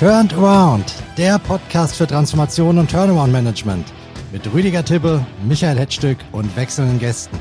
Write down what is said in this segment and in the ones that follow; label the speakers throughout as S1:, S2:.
S1: Turned Around, der Podcast für Transformation und Turnaround Management mit Rüdiger Tibbe, Michael Hetzstück und wechselnden Gästen.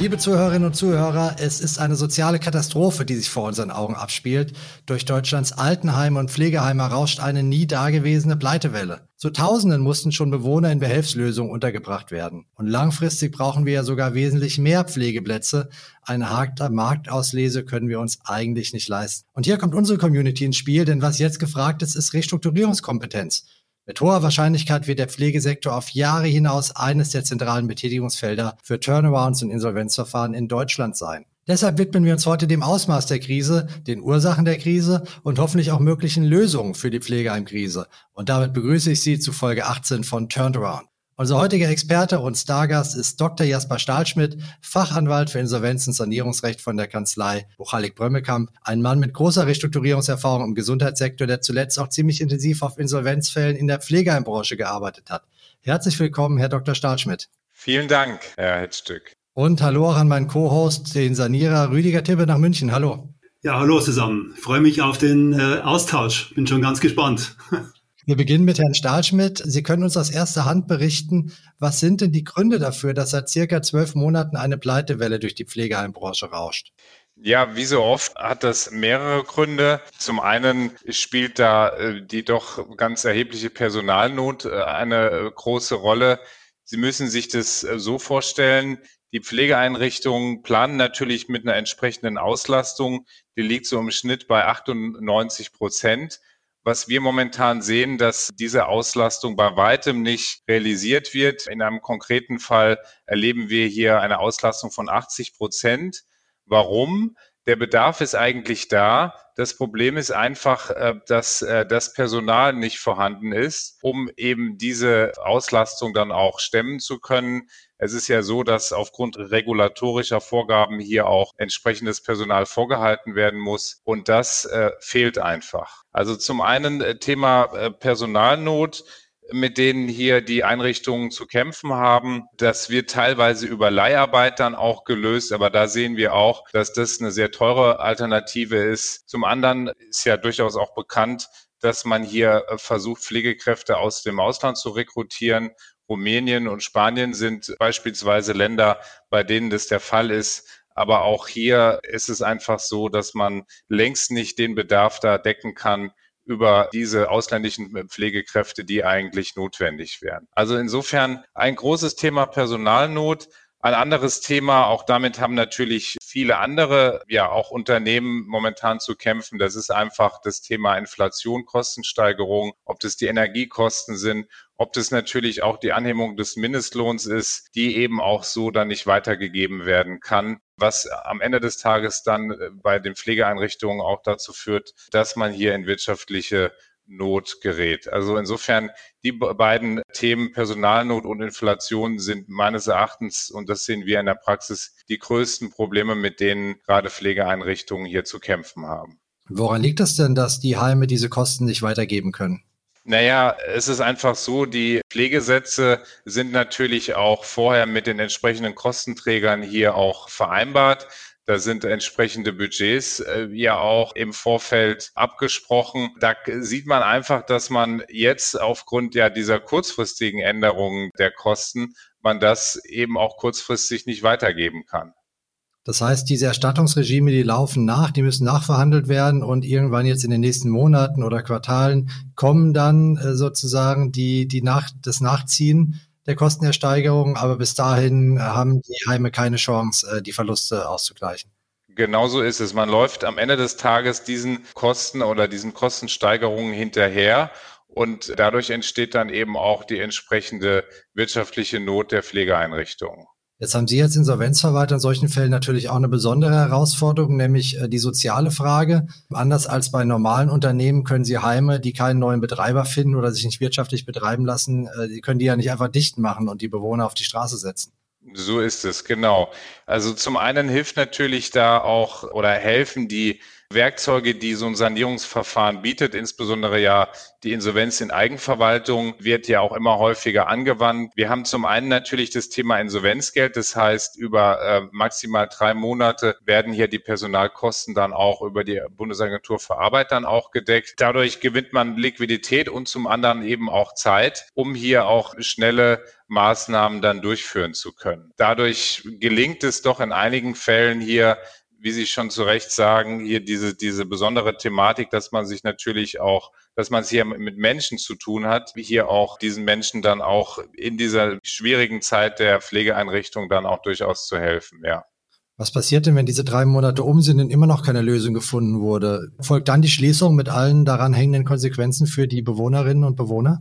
S1: Liebe Zuhörerinnen und Zuhörer, es ist eine soziale Katastrophe, die sich vor unseren Augen abspielt. Durch Deutschlands Altenheime und Pflegeheime rauscht eine nie dagewesene Pleitewelle. Zu Tausenden mussten schon Bewohner in Behelfslösungen untergebracht werden. Und langfristig brauchen wir ja sogar wesentlich mehr Pflegeplätze. Eine harte Marktauslese können wir uns eigentlich nicht leisten. Und hier kommt unsere Community ins Spiel, denn was jetzt gefragt ist, ist Restrukturierungskompetenz. Mit hoher Wahrscheinlichkeit wird der Pflegesektor auf Jahre hinaus eines der zentralen Betätigungsfelder für Turnarounds und Insolvenzverfahren in Deutschland sein. Deshalb widmen wir uns heute dem Ausmaß der Krise, den Ursachen der Krise und hoffentlich auch möglichen Lösungen für die Pflegeheimkrise. Und damit begrüße ich Sie zu Folge 18 von Turnaround. Unser heutiger Experte und Stargast ist Dr. Jasper Stahlschmidt, Fachanwalt für Insolvenz- und Sanierungsrecht von der Kanzlei Buchalik Brömmekamp, ein Mann mit großer Restrukturierungserfahrung im Gesundheitssektor, der zuletzt auch ziemlich intensiv auf Insolvenzfällen in der Pflegeheimbranche gearbeitet hat. Herzlich willkommen, Herr Dr. Stahlschmidt.
S2: Vielen Dank, Herr Hetzstück.
S1: Und hallo auch an meinen Co-Host, den Sanierer Rüdiger Tibbe nach München. Hallo.
S3: Ja, hallo zusammen. Ich freue mich auf den äh, Austausch. Bin schon ganz gespannt.
S1: Wir beginnen mit Herrn Stahlschmidt. Sie können uns aus erster Hand berichten, was sind denn die Gründe dafür, dass seit circa zwölf Monaten eine Pleitewelle durch die Pflegeheimbranche rauscht?
S2: Ja, wie so oft hat das mehrere Gründe. Zum einen spielt da äh, die doch ganz erhebliche Personalnot äh, eine äh, große Rolle. Sie müssen sich das so vorstellen, die Pflegeeinrichtungen planen natürlich mit einer entsprechenden Auslastung. Die liegt so im Schnitt bei 98 Prozent was wir momentan sehen, dass diese Auslastung bei weitem nicht realisiert wird. In einem konkreten Fall erleben wir hier eine Auslastung von 80 Prozent. Warum? Der Bedarf ist eigentlich da. Das Problem ist einfach, äh, dass äh, das Personal nicht vorhanden ist, um eben diese Auslastung dann auch stemmen zu können. Es ist ja so, dass aufgrund regulatorischer Vorgaben hier auch entsprechendes Personal vorgehalten werden muss und das äh, fehlt einfach. Also zum einen äh, Thema äh, Personalnot mit denen hier die Einrichtungen zu kämpfen haben. Das wird teilweise über Leiharbeit dann auch gelöst, aber da sehen wir auch, dass das eine sehr teure Alternative ist. Zum anderen ist ja durchaus auch bekannt, dass man hier äh, versucht, Pflegekräfte aus dem Ausland zu rekrutieren Rumänien und Spanien sind beispielsweise Länder, bei denen das der Fall ist. Aber auch hier ist es einfach so, dass man längst nicht den Bedarf da decken kann über diese ausländischen Pflegekräfte, die eigentlich notwendig wären. Also insofern ein großes Thema Personalnot. Ein anderes Thema, auch damit haben natürlich viele andere, ja auch Unternehmen momentan zu kämpfen. Das ist einfach das Thema Inflation, Kostensteigerung, ob das die Energiekosten sind, ob das natürlich auch die Anhebung des Mindestlohns ist, die eben auch so dann nicht weitergegeben werden kann, was am Ende des Tages dann äh, bei den Pflegeeinrichtungen auch dazu führt, dass man hier in wirtschaftliche Not gerät. Also insofern die beiden Themen Personalnot und Inflation sind meines Erachtens, und das sehen wir in der Praxis, die größten Probleme, mit denen gerade Pflegeeinrichtungen hier zu kämpfen haben.
S1: Woran liegt es denn, dass die Heime diese Kosten nicht weitergeben können?
S2: Naja, es ist einfach so, die Pflegesätze sind natürlich auch vorher mit den entsprechenden Kostenträgern hier auch vereinbart. Da sind entsprechende Budgets äh, ja auch im Vorfeld abgesprochen. Da sieht man einfach, dass man jetzt aufgrund ja dieser kurzfristigen Änderungen der Kosten, man das eben auch kurzfristig nicht weitergeben kann.
S1: Das heißt, diese Erstattungsregime, die laufen nach, die müssen nachverhandelt werden und irgendwann jetzt in den nächsten Monaten oder Quartalen kommen dann äh, sozusagen die, die nach, das Nachziehen der Kostenersteigerung, aber bis dahin äh, haben die Heime keine Chance, äh, die Verluste auszugleichen.
S2: Genauso ist es. Man läuft am Ende des Tages diesen Kosten oder diesen Kostensteigerungen hinterher und dadurch entsteht dann eben auch die entsprechende wirtschaftliche Not der Pflegeeinrichtungen.
S1: Jetzt haben Sie als Insolvenzverwalter in solchen Fällen natürlich auch eine besondere Herausforderung, nämlich äh, die soziale Frage. Anders als bei normalen Unternehmen können Sie Heime, die keinen neuen Betreiber finden oder sich nicht wirtschaftlich betreiben lassen, Sie äh, können die ja nicht einfach dicht machen und die Bewohner auf die Straße setzen.
S2: So ist es, genau. Also zum einen hilft natürlich da auch oder helfen die Werkzeuge, die so ein Sanierungsverfahren bietet, insbesondere ja die Insolvenz in Eigenverwaltung wird ja auch immer häufiger angewandt. Wir haben zum einen natürlich das Thema Insolvenzgeld. Das heißt, über äh, maximal drei Monate werden hier die Personalkosten dann auch über die Bundesagentur für Arbeit dann auch gedeckt. Dadurch gewinnt man Liquidität und zum anderen eben auch Zeit, um hier auch schnelle Maßnahmen dann durchführen zu können. Dadurch gelingt es doch in einigen Fällen hier wie Sie schon zu Recht sagen, hier diese, diese besondere Thematik, dass man sich natürlich auch, dass man es hier mit Menschen zu tun hat, wie hier auch diesen Menschen dann auch in dieser schwierigen Zeit der Pflegeeinrichtung dann auch durchaus zu helfen, ja.
S1: Was passiert denn, wenn diese drei Monate um sind und immer noch keine Lösung gefunden wurde? Folgt dann die Schließung mit allen daran hängenden Konsequenzen für die Bewohnerinnen und Bewohner?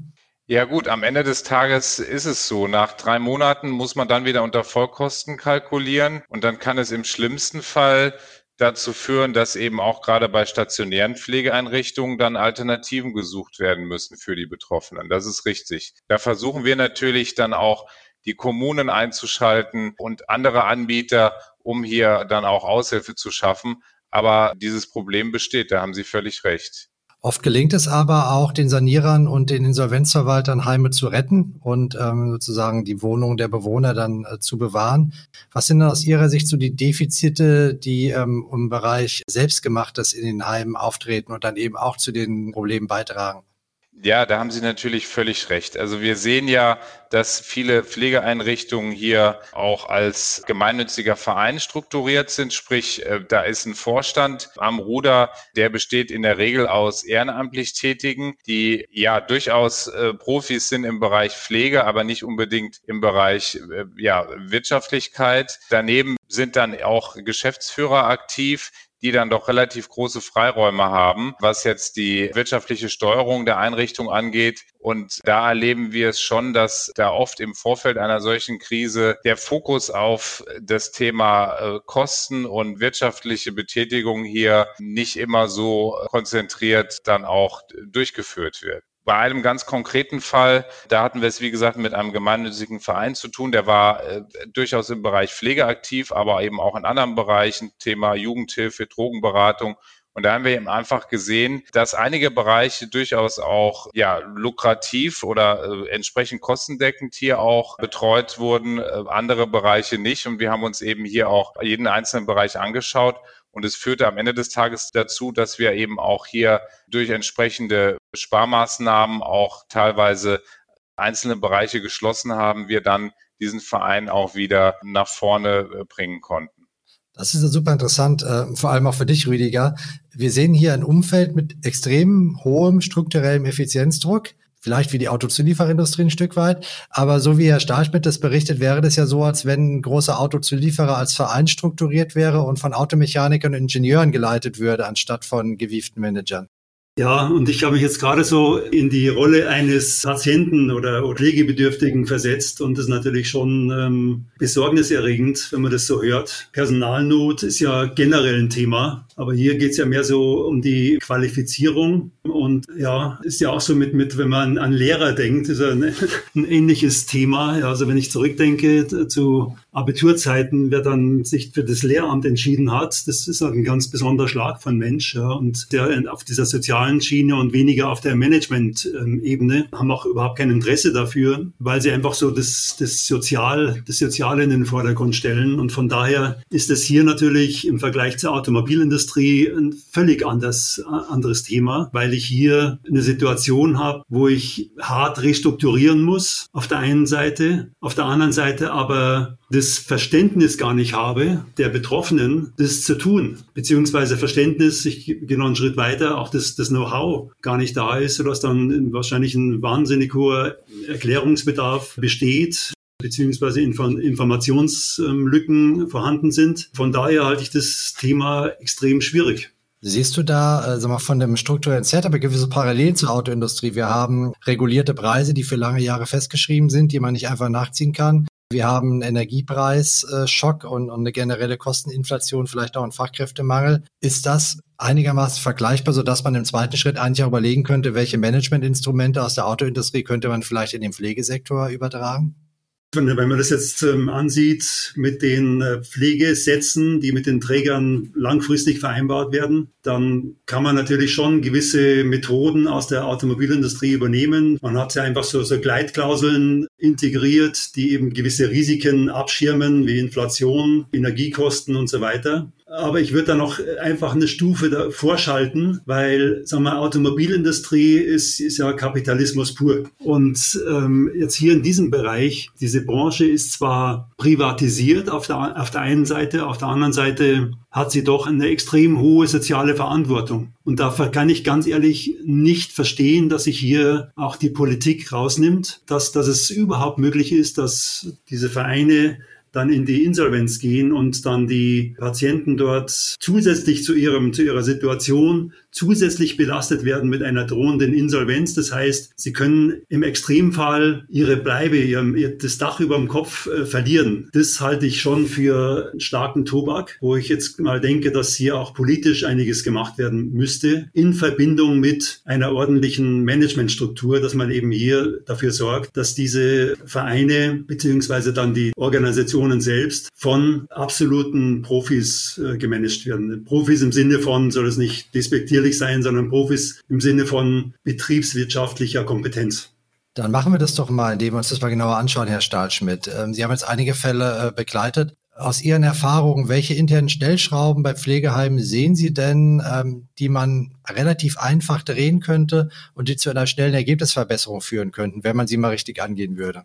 S2: Ja gut, am Ende des Tages ist es so. Nach drei Monaten muss man dann wieder unter Vollkosten kalkulieren und dann kann es im schlimmsten Fall dazu führen, dass eben auch gerade bei stationären Pflegeeinrichtungen dann Alternativen gesucht werden müssen für die Betroffenen. Das ist richtig. Da versuchen wir natürlich dann auch die Kommunen einzuschalten und andere Anbieter, um hier dann auch Aushilfe zu schaffen. Aber dieses Problem besteht, da haben Sie völlig recht.
S1: Oft gelingt es aber auch den Sanierern und den Insolvenzverwaltern Heime zu retten und ähm, sozusagen die Wohnung der Bewohner dann äh, zu bewahren. Was sind aus Ihrer Sicht so die Defizite, die ähm, im Bereich Selbstgemachtes in den Heimen auftreten und dann eben auch zu den Problemen beitragen?
S2: Ja, da haben Sie natürlich völlig recht. Also wir sehen ja, dass viele Pflegeeinrichtungen hier auch als gemeinnütziger Verein strukturiert sind. Sprich, äh, da ist ein Vorstand am Ruder, der besteht in der Regel aus ehrenamtlich Tätigen, die ja durchaus äh, Profis sind im Bereich Pflege, aber nicht unbedingt im Bereich äh, ja, Wirtschaftlichkeit. Daneben sind dann auch Geschäftsführer aktiv, die dann doch relativ große Freiräume haben, was jetzt die wirtschaftliche Steuerung der Einrichtung angeht. Und da erleben wir es schon, dass da oft im Vorfeld einer solchen Krise der Fokus auf das Thema äh, Kosten und wirtschaftliche Betätigung hier nicht immer so konzentriert dann auch durchgeführt wird. Bei einem ganz konkreten Fall, da hatten wir es, wie gesagt, mit einem gemeinnützigen Verein zu tun. Der war äh, durchaus im Bereich Pflege aktiv, aber eben auch in anderen Bereichen, Thema Jugendhilfe, Drogenberatung. Und da haben wir eben einfach gesehen, dass einige Bereiche durchaus auch ja, lukrativ oder äh, entsprechend kostendeckend hier auch betreut wurden, äh, andere Bereiche nicht. Und wir haben uns eben hier auch jeden einzelnen Bereich angeschaut und es führte am Ende des Tages dazu, dass wir eben auch hier durch entsprechende Sparmaßnahmen auch teilweise einzelne Bereiche geschlossen haben, wir dann diesen Verein auch wieder nach vorne äh, bringen konnten.
S1: Das ist super interessant, äh, vor allem auch für dich, Rüdiger. Wir sehen hier ein Umfeld mit extrem hohem strukturellem Effizienzdruck vielleicht wie die Autozulieferindustrie ein Stück weit. Aber so wie Herr Stahlschmidt das berichtet, wäre das ja so, als wenn ein großer Autozulieferer als Verein strukturiert wäre und von Automechanikern und Ingenieuren geleitet würde, anstatt von gewieften Managern.
S3: Ja, und ich habe mich jetzt gerade so in die Rolle eines Patienten oder Pflegebedürftigen versetzt und das ist natürlich schon ähm, besorgniserregend, wenn man das so hört. Personalnot ist ja generell ein Thema, aber hier geht es ja mehr so um die Qualifizierung und ja, ist ja auch so mit, mit wenn man an Lehrer denkt, ist ja ein, ein ähnliches Thema. Also wenn ich zurückdenke zu Abiturzeiten, wer dann sich für das Lehramt entschieden hat, das ist ein ganz besonderer Schlag von Mensch. Ja, und der auf dieser sozialen Schiene und weniger auf der Management-Ebene haben auch überhaupt kein Interesse dafür, weil sie einfach so das, das Sozial, das Soziale in den Vordergrund stellen. Und von daher ist es hier natürlich im Vergleich zur Automobilindustrie ein völlig anders, anderes Thema, weil ich hier eine Situation habe, wo ich hart restrukturieren muss auf der einen Seite, auf der anderen Seite aber das Verständnis gar nicht habe, der Betroffenen, das zu tun. Beziehungsweise Verständnis, ich gehe noch einen Schritt weiter, auch das, das Know-how gar nicht da ist, sodass dann wahrscheinlich ein wahnsinnig hoher Erklärungsbedarf besteht beziehungsweise Informationslücken vorhanden sind. Von daher halte ich das Thema extrem schwierig.
S1: Siehst du da, äh, sag mal, von dem strukturellen Setup gewisse Parallelen zur Autoindustrie? Wir haben regulierte Preise, die für lange Jahre festgeschrieben sind, die man nicht einfach nachziehen kann. Wir haben einen Energiepreisschock und, und eine generelle Kosteninflation, vielleicht auch einen Fachkräftemangel. Ist das einigermaßen vergleichbar, sodass man im zweiten Schritt eigentlich auch überlegen könnte, welche Managementinstrumente aus der Autoindustrie könnte man vielleicht in den Pflegesektor übertragen?
S3: Wenn man das jetzt ähm, ansieht mit den äh, Pflegesätzen, die mit den Trägern langfristig vereinbart werden, dann kann man natürlich schon gewisse Methoden aus der Automobilindustrie übernehmen. Man hat ja einfach so, so Gleitklauseln integriert, die eben gewisse Risiken abschirmen, wie Inflation, Energiekosten und so weiter. Aber ich würde da noch einfach eine Stufe vorschalten, weil, sagen wir, Automobilindustrie ist, ist ja Kapitalismus pur. Und ähm, jetzt hier in diesem Bereich, diese Branche ist zwar privatisiert auf der, auf der einen Seite, auf der anderen Seite hat sie doch eine extrem hohe soziale Verantwortung. Und dafür kann ich ganz ehrlich nicht verstehen, dass sich hier auch die Politik rausnimmt, dass, dass es überhaupt möglich ist, dass diese Vereine dann in die Insolvenz gehen und dann die Patienten dort zusätzlich zu ihrem, zu ihrer Situation zusätzlich belastet werden mit einer drohenden Insolvenz. Das heißt, sie können im Extremfall ihre Bleibe, ihr, das Dach über dem Kopf äh, verlieren. Das halte ich schon für starken Tobak, wo ich jetzt mal denke, dass hier auch politisch einiges gemacht werden müsste in Verbindung mit einer ordentlichen Managementstruktur, dass man eben hier dafür sorgt, dass diese Vereine beziehungsweise dann die Organisationen selbst von absoluten Profis äh, gemanagt werden. Profis im Sinne von, soll es nicht despektierlich sein, sondern Profis im Sinne von betriebswirtschaftlicher Kompetenz.
S1: Dann machen wir das doch mal, indem wir uns das mal genauer anschauen, Herr Stahlschmidt. Ähm, Sie haben jetzt einige Fälle äh, begleitet. Aus Ihren Erfahrungen, welche internen Stellschrauben bei Pflegeheimen sehen Sie denn, ähm, die man relativ einfach drehen könnte und die zu einer schnellen Ergebnisverbesserung führen könnten, wenn man sie mal richtig angehen würde?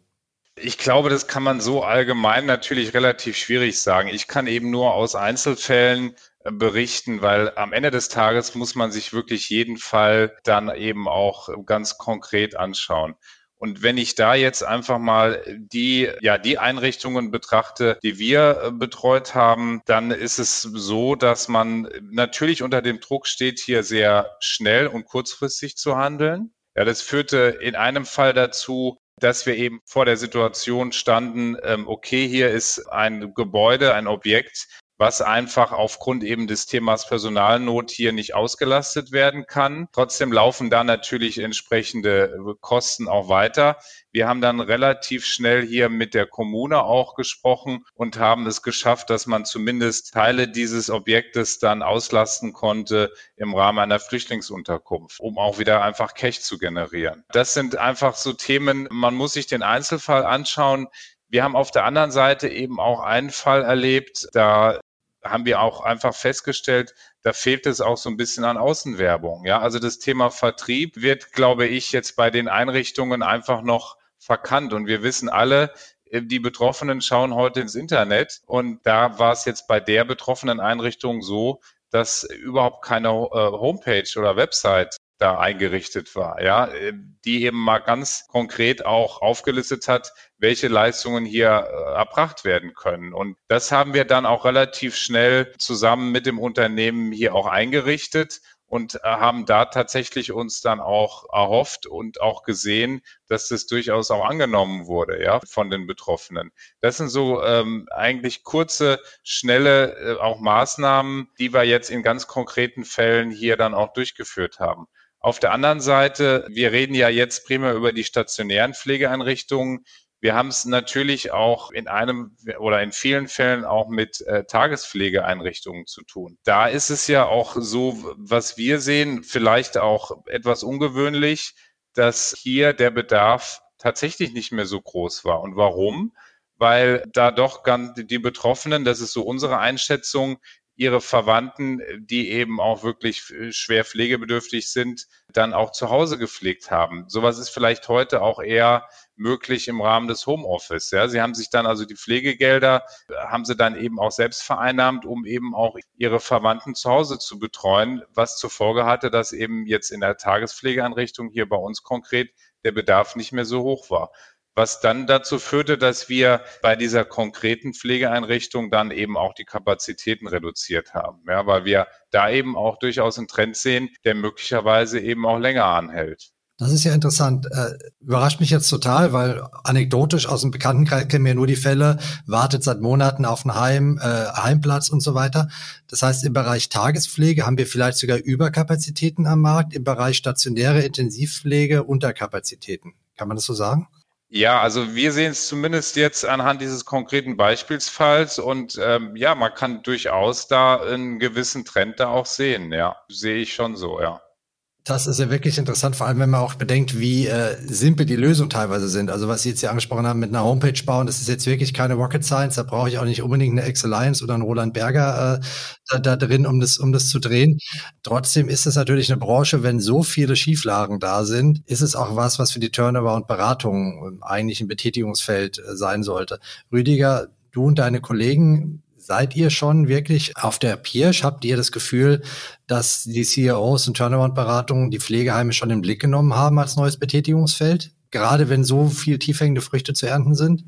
S2: Ich glaube, das kann man so allgemein natürlich relativ schwierig sagen. Ich kann eben nur aus Einzelfällen berichten, weil am Ende des Tages muss man sich wirklich jeden Fall dann eben auch ganz konkret anschauen. Und wenn ich da jetzt einfach mal die, ja, die Einrichtungen betrachte, die wir äh, betreut haben, dann ist es so, dass man natürlich unter dem Druck steht, hier sehr schnell und kurzfristig zu handeln. Ja, das führte in einem Fall dazu, dass wir eben vor der Situation standen, ähm, okay, hier ist ein Gebäude, ein Objekt, was einfach aufgrund eben des Themas Personalnot hier nicht ausgelastet werden kann. Trotzdem laufen da natürlich entsprechende Kosten auch weiter. Wir haben dann relativ schnell hier mit der Kommune auch gesprochen und haben es geschafft, dass man zumindest Teile dieses Objektes dann auslasten konnte im Rahmen einer Flüchtlingsunterkunft, um auch wieder einfach Cash zu generieren. Das sind einfach so Themen, man muss sich den Einzelfall anschauen. Wir haben auf der anderen Seite eben auch einen Fall erlebt, da haben wir auch einfach festgestellt, da fehlt es auch so ein bisschen an Außenwerbung. Ja, also das Thema Vertrieb wird, glaube ich, jetzt bei den Einrichtungen einfach noch verkannt. Und wir wissen alle, äh, die Betroffenen schauen heute ins Internet. Und da war es jetzt bei der betroffenen Einrichtung so, dass überhaupt keine äh, Homepage oder Website da eingerichtet war, ja, äh, die eben mal ganz konkret auch aufgelistet hat, welche Leistungen hier äh, erbracht werden können. Und das haben wir dann auch relativ schnell zusammen mit dem Unternehmen hier auch eingerichtet und äh, haben da tatsächlich uns dann auch erhofft und auch gesehen, dass das durchaus auch angenommen wurde, ja, von den Betroffenen. Das sind so ähm, eigentlich kurze, schnelle äh, auch Maßnahmen, die wir jetzt in ganz konkreten Fällen hier dann auch durchgeführt haben. Auf der anderen Seite, wir reden ja jetzt primär über die stationären Pflegeeinrichtungen. Wir haben es natürlich auch in einem oder in vielen Fällen auch mit äh, Tagespflegeeinrichtungen zu tun. Da ist es ja auch so, was wir sehen, vielleicht auch etwas ungewöhnlich, dass hier der Bedarf tatsächlich nicht mehr so groß war. Und warum? Weil da doch ganz die Betroffenen, das ist so unsere Einschätzung, ihre Verwandten, die eben auch wirklich schwer pflegebedürftig sind, dann auch zu Hause gepflegt haben. Sowas ist vielleicht heute auch eher möglich im Rahmen des Homeoffice. Ja, sie haben sich dann also die Pflegegelder, haben sie dann eben auch selbst vereinnahmt, um eben auch ihre Verwandten zu Hause zu betreuen, was zur Folge hatte, dass eben jetzt in der Tagespflegeeinrichtung hier bei uns konkret der Bedarf nicht mehr so hoch war was dann dazu führte, dass wir bei dieser konkreten Pflegeeinrichtung dann eben auch die Kapazitäten reduziert haben, ja, weil wir da eben auch durchaus einen Trend sehen, der möglicherweise eben auch länger anhält.
S1: Das ist ja interessant. Äh, überrascht mich jetzt total, weil anekdotisch aus dem Bekanntenkreis kennen wir nur die Fälle, wartet seit Monaten auf einen Heim, äh, Heimplatz und so weiter. Das heißt, im Bereich Tagespflege haben wir vielleicht sogar Überkapazitäten am Markt, im Bereich stationäre Intensivpflege Unterkapazitäten. Kann man das so sagen?
S2: Ja, also wir sehen es zumindest jetzt anhand dieses konkreten Beispielsfalls und ähm, ja, man kann durchaus da einen gewissen Trend da auch sehen. Ja, sehe ich schon so, ja.
S1: Das ist ja wirklich interessant, vor allem wenn man auch bedenkt, wie äh, simpel die Lösungen teilweise sind. Also was Sie jetzt hier angesprochen haben mit einer Homepage bauen, das ist jetzt wirklich keine Rocket Science. Da brauche ich auch nicht unbedingt eine Excel-Alliance oder einen Roland Berger äh, da, da drin, um das, um das zu drehen. Trotzdem ist es natürlich eine Branche, wenn so viele Schieflagen da sind, ist es auch was, was für die Turnover und Beratung eigentlich ein Betätigungsfeld äh, sein sollte. Rüdiger, du und deine Kollegen Seid ihr schon wirklich auf der Pirsch? Habt ihr das Gefühl, dass die CEOs und Turnaround-Beratungen die Pflegeheime schon im Blick genommen haben als neues Betätigungsfeld? Gerade wenn so viel tiefhängende Früchte zu ernten sind?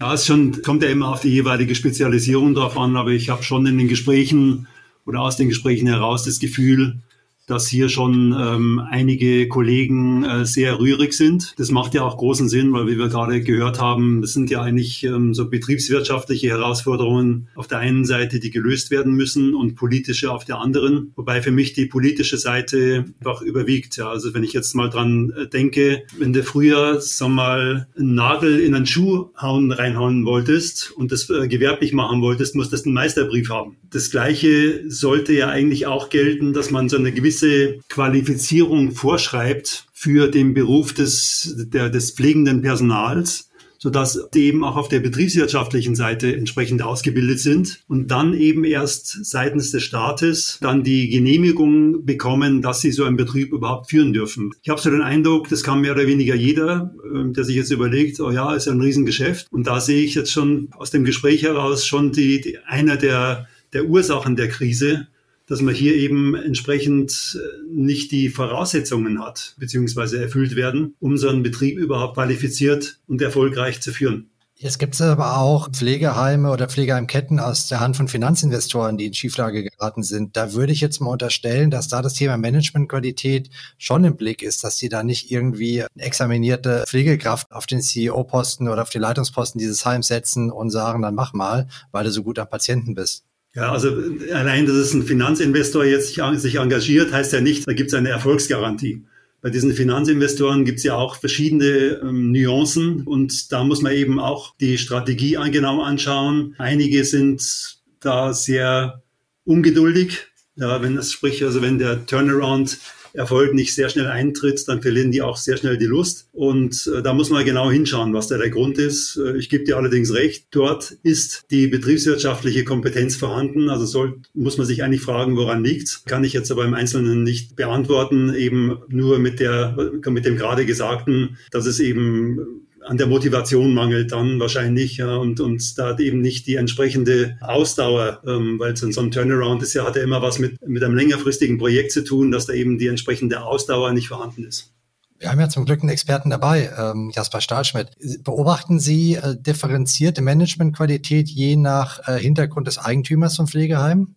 S3: Ja, es schon, kommt ja immer auf die jeweilige Spezialisierung drauf an, aber ich habe schon in den Gesprächen oder aus den Gesprächen heraus das Gefühl, dass hier schon ähm, einige Kollegen äh, sehr rührig sind. Das macht ja auch großen Sinn, weil wie wir gerade gehört haben, das sind ja eigentlich ähm, so betriebswirtschaftliche Herausforderungen auf der einen Seite, die gelöst werden müssen und politische auf der anderen. Wobei für mich die politische Seite einfach überwiegt. Ja, also wenn ich jetzt mal dran äh, denke, wenn du früher, sag mal, einen Nagel in einen Schuh hauen, reinhauen wolltest und das äh, gewerblich machen wolltest, musstest du einen Meisterbrief haben. Das Gleiche sollte ja eigentlich auch gelten, dass man so eine gewisse gewisse Qualifizierung vorschreibt für den Beruf des, der, des pflegenden Personals sodass die eben auch auf der betriebswirtschaftlichen Seite entsprechend ausgebildet sind und dann eben erst seitens des Staates dann die Genehmigung bekommen, dass sie so einen Betrieb überhaupt führen dürfen. Ich habe so den Eindruck, das kann mehr oder weniger jeder, ähm, der sich jetzt überlegt, oh ja, ist ja ein Riesengeschäft. Und da sehe ich jetzt schon aus dem Gespräch heraus schon die, die einer der, der Ursachen der Krise, dass man hier eben entsprechend äh, nicht die Voraussetzungen hat, beziehungsweise erfüllt werden, um so einen Betrieb überhaupt qualifiziert und erfolgreich zu führen.
S1: Jetzt gibt es aber auch Pflegeheime oder Pflegeheimketten aus der Hand von Finanzinvestoren, die in Schieflage geraten sind. Da würde ich jetzt mal unterstellen, dass da das Thema Managementqualität schon im Blick ist, dass sie da nicht irgendwie eine examinierte Pflegekraft auf den CEO-Posten oder auf die Leitungsposten dieses Heims setzen und sagen, dann mach mal, weil du so gut am Patienten bist.
S3: Ja, also allein, dass es ein Finanzinvestor jetzt sich engagiert, heißt ja nicht, da gibt es eine Erfolgsgarantie. Bei diesen Finanzinvestoren gibt es ja auch verschiedene ähm, Nuancen und da muss man eben auch die Strategie genau anschauen. Einige sind da sehr ungeduldig. Ja, wenn das sprich, also wenn der Turnaround Erfolg nicht sehr schnell eintritt, dann verlieren die auch sehr schnell die Lust. Und äh, da muss man genau hinschauen, was da der Grund ist. Äh, ich gebe dir allerdings recht, dort ist die betriebswirtschaftliche Kompetenz vorhanden. Also soll, muss man sich eigentlich fragen, woran liegt's? Kann ich jetzt aber im Einzelnen nicht beantworten, eben nur mit der, mit dem gerade Gesagten, dass es eben an der Motivation mangelt dann wahrscheinlich ja, und, und da hat eben nicht die entsprechende Ausdauer, ähm, weil so, so ein Turnaround ist ja, hat ja immer was mit, mit einem längerfristigen Projekt zu tun, dass da eben die entsprechende Ausdauer nicht vorhanden ist.
S1: Wir haben ja zum Glück einen Experten dabei, ähm, Jasper Stahlschmidt. Beobachten Sie äh, differenzierte Managementqualität je nach äh, Hintergrund des Eigentümers vom Pflegeheim?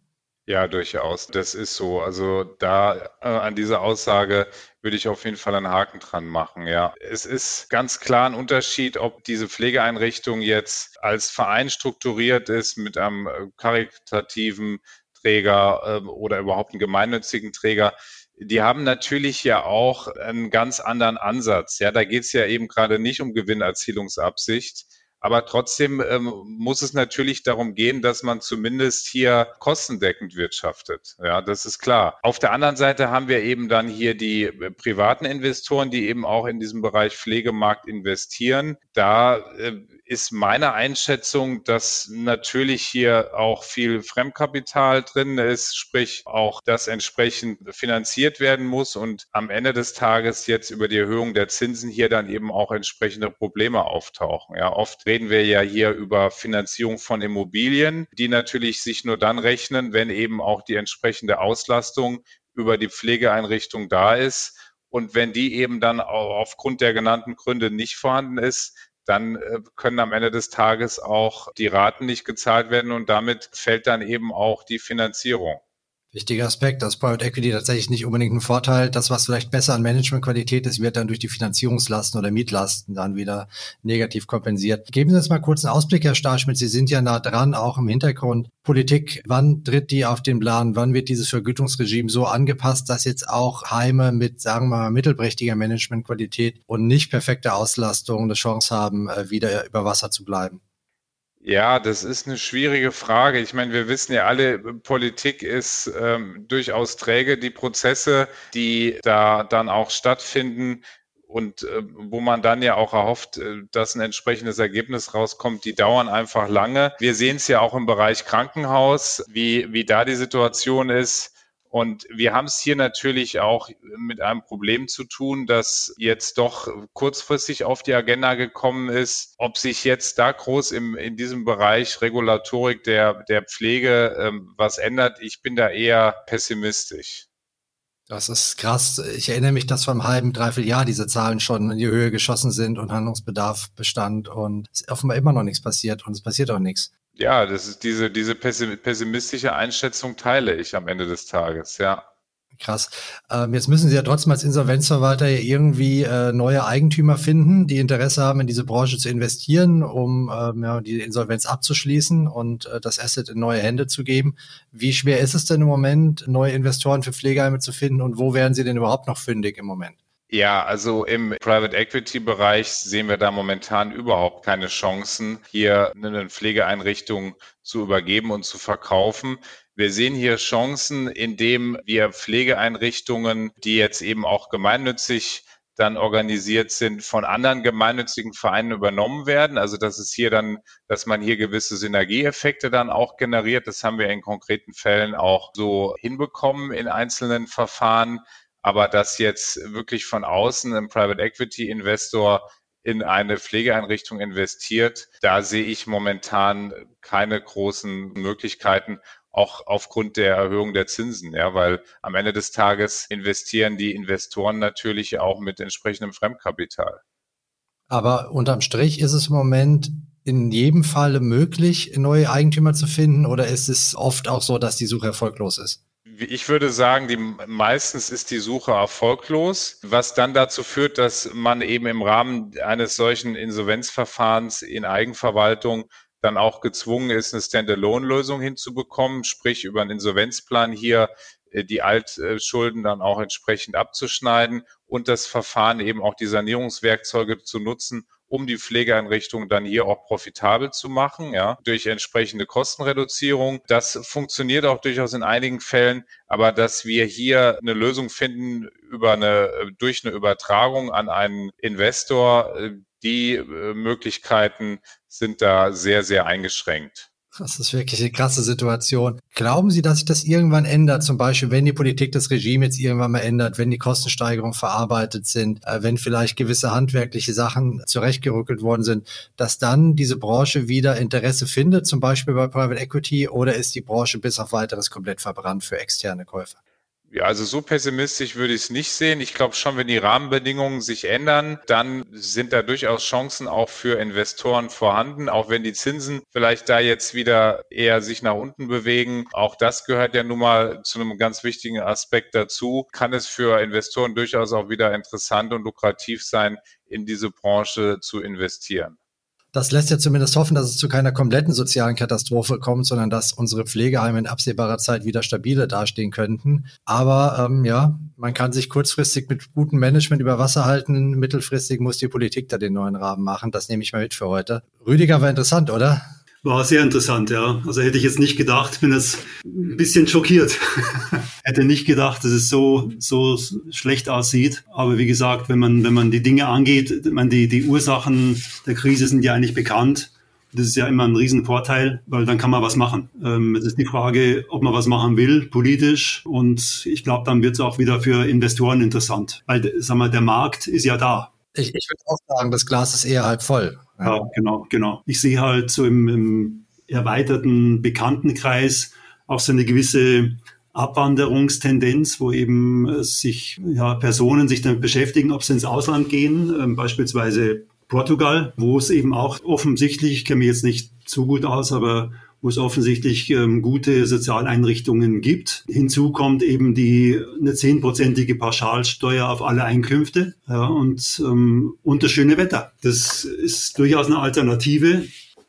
S2: Ja, durchaus. Das ist so. Also da äh, an dieser Aussage würde ich auf jeden Fall einen Haken dran machen. Ja, es ist ganz klar ein Unterschied, ob diese Pflegeeinrichtung jetzt als Verein strukturiert ist mit einem äh, karitativen Träger äh, oder überhaupt einen gemeinnützigen Träger. Die haben natürlich ja auch einen ganz anderen Ansatz. Ja, da geht es ja eben gerade nicht um Gewinnerzielungsabsicht, aber trotzdem ähm, muss es natürlich darum gehen, dass man zumindest hier kostendeckend wirtschaftet. Ja, das ist klar. Auf der anderen Seite haben wir eben dann hier die äh, privaten Investoren, die eben auch in diesem Bereich Pflegemarkt investieren. Da äh, ist meine Einschätzung, dass natürlich hier auch viel Fremdkapital drin ist, sprich auch das entsprechend finanziert werden muss und am Ende des Tages jetzt über die Erhöhung der Zinsen hier dann eben auch entsprechende Probleme auftauchen. Ja, oft reden wir ja hier über Finanzierung von Immobilien, die natürlich sich nur dann rechnen, wenn eben auch die entsprechende Auslastung über die Pflegeeinrichtung da ist. Und wenn die eben dann aufgrund der genannten Gründe nicht vorhanden ist, dann äh, können am Ende des Tages auch die Raten nicht gezahlt werden und damit fällt dann eben auch die Finanzierung.
S1: Wichtiger Aspekt, dass Private Equity tatsächlich nicht unbedingt einen Vorteil. Das, was vielleicht besser an Managementqualität ist, wird dann durch die Finanzierungslasten oder Mietlasten dann wieder negativ kompensiert. Geben Sie uns mal kurz einen Ausblick, Herr Starschmidt. Sie sind ja nah dran, auch im Hintergrund. Politik, wann tritt die auf den Plan? Wann wird dieses Vergütungsregime so angepasst, dass jetzt auch Heime mit, sagen wir mal, mittelprächtiger Managementqualität und nicht perfekter Auslastung eine Chance haben, äh, wieder über Wasser zu bleiben?
S2: Ja, das ist eine schwierige Frage. Ich meine, wir wissen ja alle, Politik ist ähm, durchaus träge. Die Prozesse, die da dann auch stattfinden und äh, wo man dann ja auch erhofft, äh, dass ein entsprechendes Ergebnis rauskommt, die dauern einfach lange. Wir sehen es ja auch im Bereich Krankenhaus, wie, wie da die Situation ist. Und wir haben es hier natürlich auch mit einem Problem zu tun, das jetzt doch kurzfristig auf die Agenda gekommen ist. Ob sich jetzt da groß im, in diesem Bereich Regulatorik der, der Pflege ähm, was ändert, ich bin da eher pessimistisch.
S1: Das ist krass. Ich erinnere mich, dass vor einem halben, dreiviertel Jahr diese Zahlen schon in die Höhe geschossen sind und Handlungsbedarf bestand und es ist offenbar immer noch nichts passiert und es passiert auch nichts.
S2: Ja, das ist diese, diese pessimistische Einschätzung teile ich am Ende des Tages, ja.
S1: Krass. Ähm, jetzt müssen Sie ja trotzdem als Insolvenzverwalter irgendwie äh, neue Eigentümer finden, die Interesse haben, in diese Branche zu investieren, um ähm, ja, die Insolvenz abzuschließen und äh, das Asset in neue Hände zu geben. Wie schwer ist es denn im Moment, neue Investoren für Pflegeheime zu finden und wo werden Sie denn überhaupt noch fündig im Moment?
S2: Ja, also im Private Equity Bereich sehen wir da momentan überhaupt keine Chancen, hier eine Pflegeeinrichtung zu übergeben und zu verkaufen. Wir sehen hier Chancen, indem wir Pflegeeinrichtungen, die jetzt eben auch gemeinnützig dann organisiert sind, von anderen gemeinnützigen Vereinen übernommen werden. Also das ist hier dann, dass man hier gewisse Synergieeffekte dann auch generiert. Das haben wir in konkreten Fällen auch so hinbekommen in einzelnen Verfahren. Aber dass jetzt wirklich von außen ein Private Equity Investor in eine Pflegeeinrichtung investiert, da sehe ich momentan keine großen Möglichkeiten, auch aufgrund der Erhöhung der Zinsen, ja, weil am Ende des Tages investieren die Investoren natürlich auch mit entsprechendem Fremdkapital.
S1: Aber unterm Strich ist es im Moment in jedem Falle möglich, neue Eigentümer zu finden oder ist es oft auch so, dass die Suche erfolglos ist?
S2: Ich würde sagen, die, meistens ist die Suche erfolglos, was dann dazu führt, dass man eben im Rahmen eines solchen Insolvenzverfahrens in Eigenverwaltung dann auch gezwungen ist, eine Standalone-Lösung hinzubekommen, sprich über einen Insolvenzplan hier äh, die Altschulden dann auch entsprechend abzuschneiden und das Verfahren eben auch die Sanierungswerkzeuge zu nutzen, um die Pflegeeinrichtung dann hier auch profitabel zu machen, ja, durch entsprechende Kostenreduzierung. Das funktioniert auch durchaus in einigen Fällen, aber dass wir hier eine Lösung finden über eine, durch eine Übertragung an einen Investor, äh, die äh, Möglichkeiten sind da sehr, sehr eingeschränkt.
S1: Das ist wirklich eine krasse Situation. Glauben Sie, dass sich das irgendwann ändert? Zum Beispiel, wenn die Politik das Regime jetzt irgendwann mal ändert, wenn die Kostensteigerungen verarbeitet sind, äh, wenn vielleicht gewisse handwerkliche Sachen zurechtgerückelt worden sind, dass dann diese Branche wieder Interesse findet, zum Beispiel bei Private Equity, oder ist die Branche bis auf weiteres komplett verbrannt für externe Käufer?
S2: Ja, also so pessimistisch würde ich es nicht sehen. Ich glaube schon, wenn die Rahmenbedingungen sich ändern, dann sind da durchaus Chancen auch für Investoren vorhanden, auch wenn die Zinsen vielleicht da jetzt wieder eher sich nach unten bewegen. Auch das gehört ja nun mal zu einem ganz wichtigen Aspekt dazu. Kann es für Investoren durchaus auch wieder interessant und lukrativ sein, in diese Branche zu investieren.
S1: Das lässt ja zumindest hoffen, dass es zu keiner kompletten sozialen Katastrophe kommt, sondern dass unsere Pflegeheime in absehbarer Zeit wieder stabile dastehen könnten. Aber ähm, ja, man kann sich kurzfristig mit gutem Management über Wasser halten. Mittelfristig muss die Politik da den neuen Rahmen machen. Das nehme ich mal mit für heute. Rüdiger war interessant, oder?
S3: War sehr interessant, ja. Also hätte ich jetzt nicht gedacht, bin jetzt ein bisschen schockiert. hätte nicht gedacht, dass es so, so schlecht aussieht. Aber wie gesagt, wenn man, wenn man die Dinge angeht, man die, die Ursachen der Krise sind ja eigentlich bekannt. Das ist ja immer ein Riesenvorteil, weil dann kann man was machen. Ähm, es ist die Frage, ob man was machen will, politisch. Und ich glaube, dann wird es auch wieder für Investoren interessant. Weil, sag mal, der Markt ist ja da.
S1: Ich, ich würde auch sagen, das Glas ist eher halb voll.
S3: Ja, genau, genau. Ich sehe halt so im, im erweiterten Bekanntenkreis auch so eine gewisse Abwanderungstendenz, wo eben sich ja, Personen sich damit beschäftigen, ob sie ins Ausland gehen, ähm, beispielsweise Portugal, wo es eben auch offensichtlich, ich kenne mich jetzt nicht so gut aus, aber wo es offensichtlich ähm, gute Sozialeinrichtungen gibt. Hinzu kommt eben die eine zehnprozentige Pauschalsteuer auf alle Einkünfte ja, und, ähm, und das schöne Wetter. Das ist durchaus eine Alternative.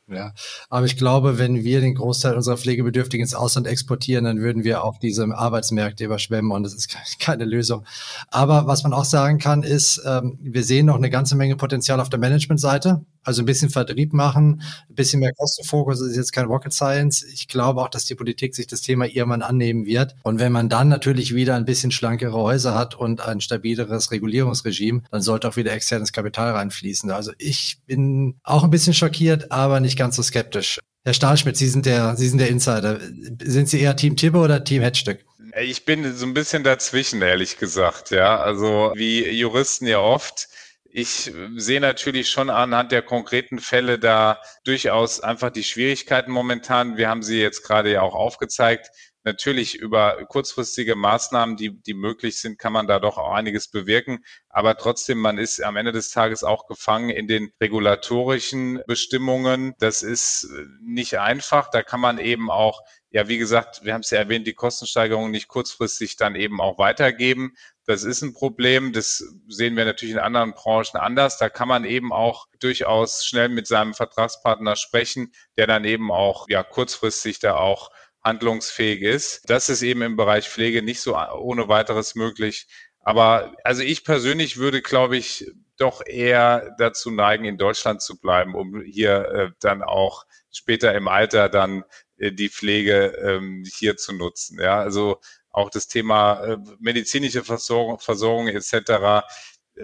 S1: Ja, aber ich glaube, wenn wir den Großteil unserer Pflegebedürftigen ins Ausland exportieren, dann würden wir auch diese Arbeitsmärkte überschwemmen und das ist keine Lösung. Aber was man auch sagen kann, ist, ähm, wir sehen noch eine ganze Menge Potenzial auf der Managementseite. Also ein bisschen Vertrieb machen, ein bisschen mehr Kostenfokus ist jetzt kein Rocket Science. Ich glaube auch, dass die Politik sich das Thema irgendwann annehmen wird. Und wenn man dann natürlich wieder ein bisschen schlankere Häuser hat und ein stabileres Regulierungsregime, dann sollte auch wieder externes Kapital reinfließen. Also ich bin auch ein bisschen schockiert, aber nicht ganz so skeptisch. Herr Stahlschmidt, Sie sind der, Sie sind der Insider. Sind Sie eher Team Tibbe oder Team Headstück?
S2: Ich bin so ein bisschen dazwischen, ehrlich gesagt, ja. Also wie Juristen ja oft ich sehe natürlich schon anhand der konkreten Fälle da durchaus einfach die Schwierigkeiten momentan. Wir haben sie jetzt gerade ja auch aufgezeigt. Natürlich über kurzfristige Maßnahmen, die, die möglich sind, kann man da doch auch einiges bewirken. Aber trotzdem, man ist am Ende des Tages auch gefangen in den regulatorischen Bestimmungen. Das ist nicht einfach. Da kann man eben auch ja, wie gesagt, wir haben es ja erwähnt, die Kostensteigerung nicht kurzfristig dann eben auch weitergeben. Das ist ein Problem. Das sehen wir natürlich in anderen Branchen anders. Da kann man eben auch durchaus schnell mit seinem Vertragspartner sprechen, der dann eben auch ja kurzfristig da auch handlungsfähig ist. Das ist eben im Bereich Pflege nicht so ohne weiteres möglich. Aber also ich persönlich würde, glaube ich, doch eher dazu neigen, in Deutschland zu bleiben, um hier äh, dann auch später im Alter dann die Pflege ähm, hier zu nutzen. Ja, also auch das Thema äh, medizinische Versorgung, Versorgung etc.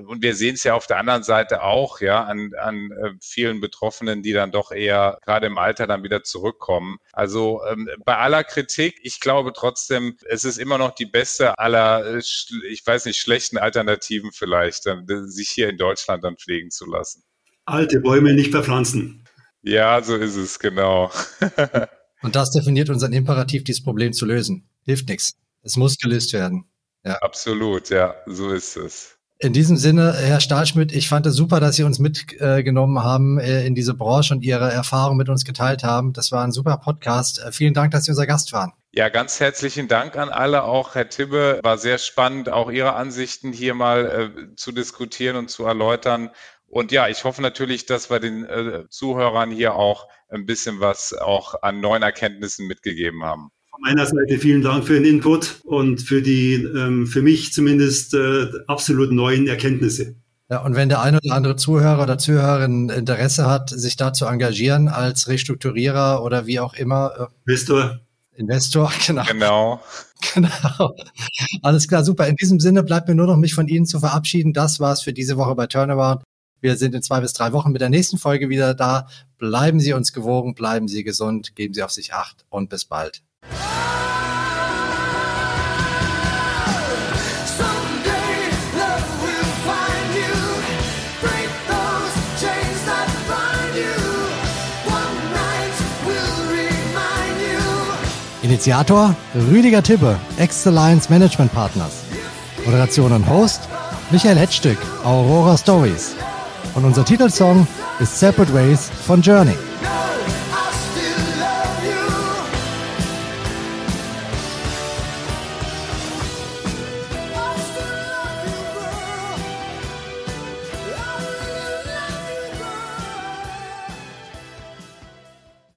S2: Und wir sehen es ja auf der anderen Seite auch, ja, an, an äh, vielen Betroffenen, die dann doch eher gerade im Alter dann wieder zurückkommen. Also ähm, bei aller Kritik, ich glaube trotzdem, es ist immer noch die beste aller, äh, ich weiß nicht, schlechten Alternativen vielleicht, dann, sich hier in Deutschland dann pflegen zu lassen.
S3: Alte Bäume nicht verpflanzen.
S2: Ja, so ist es, genau.
S1: Und das definiert unseren Imperativ, dieses Problem zu lösen. Hilft nichts. Es muss gelöst werden.
S2: Ja. Absolut, ja, so ist es.
S1: In diesem Sinne, Herr Stahlschmidt, ich fand es super, dass Sie uns mitgenommen haben äh, in diese Branche und Ihre Erfahrungen mit uns geteilt haben. Das war ein super Podcast. Äh, vielen Dank, dass Sie unser Gast waren.
S2: Ja, ganz herzlichen Dank an alle, auch Herr Tibbe. War sehr spannend, auch Ihre Ansichten hier mal äh, zu diskutieren und zu erläutern. Und ja, ich hoffe natürlich, dass wir den äh, Zuhörern hier auch ein bisschen was auch an neuen Erkenntnissen mitgegeben haben.
S3: Von meiner Seite vielen Dank für den Input und für die, ähm, für mich zumindest, äh, absolut neuen Erkenntnisse.
S1: Ja, und wenn der eine oder andere Zuhörer oder Zuhörerin Interesse hat, sich da zu engagieren als Restrukturierer oder wie auch immer.
S3: Äh, Investor.
S1: Investor, genau.
S2: Genau.
S1: Genau. Alles klar, super. In diesem Sinne bleibt mir nur noch mich von Ihnen zu verabschieden. Das war's für diese Woche bei Turnaround. Wir sind in zwei bis drei Wochen mit der nächsten Folge wieder da. Bleiben Sie uns gewogen, bleiben Sie gesund, geben Sie auf sich acht und bis bald. Initiator Rüdiger Tibbe, Excellence Management Partners. Moderation und Host Michael Hetzstück, Aurora Stories. Und unser Titelsong ist Separate Ways von Journey.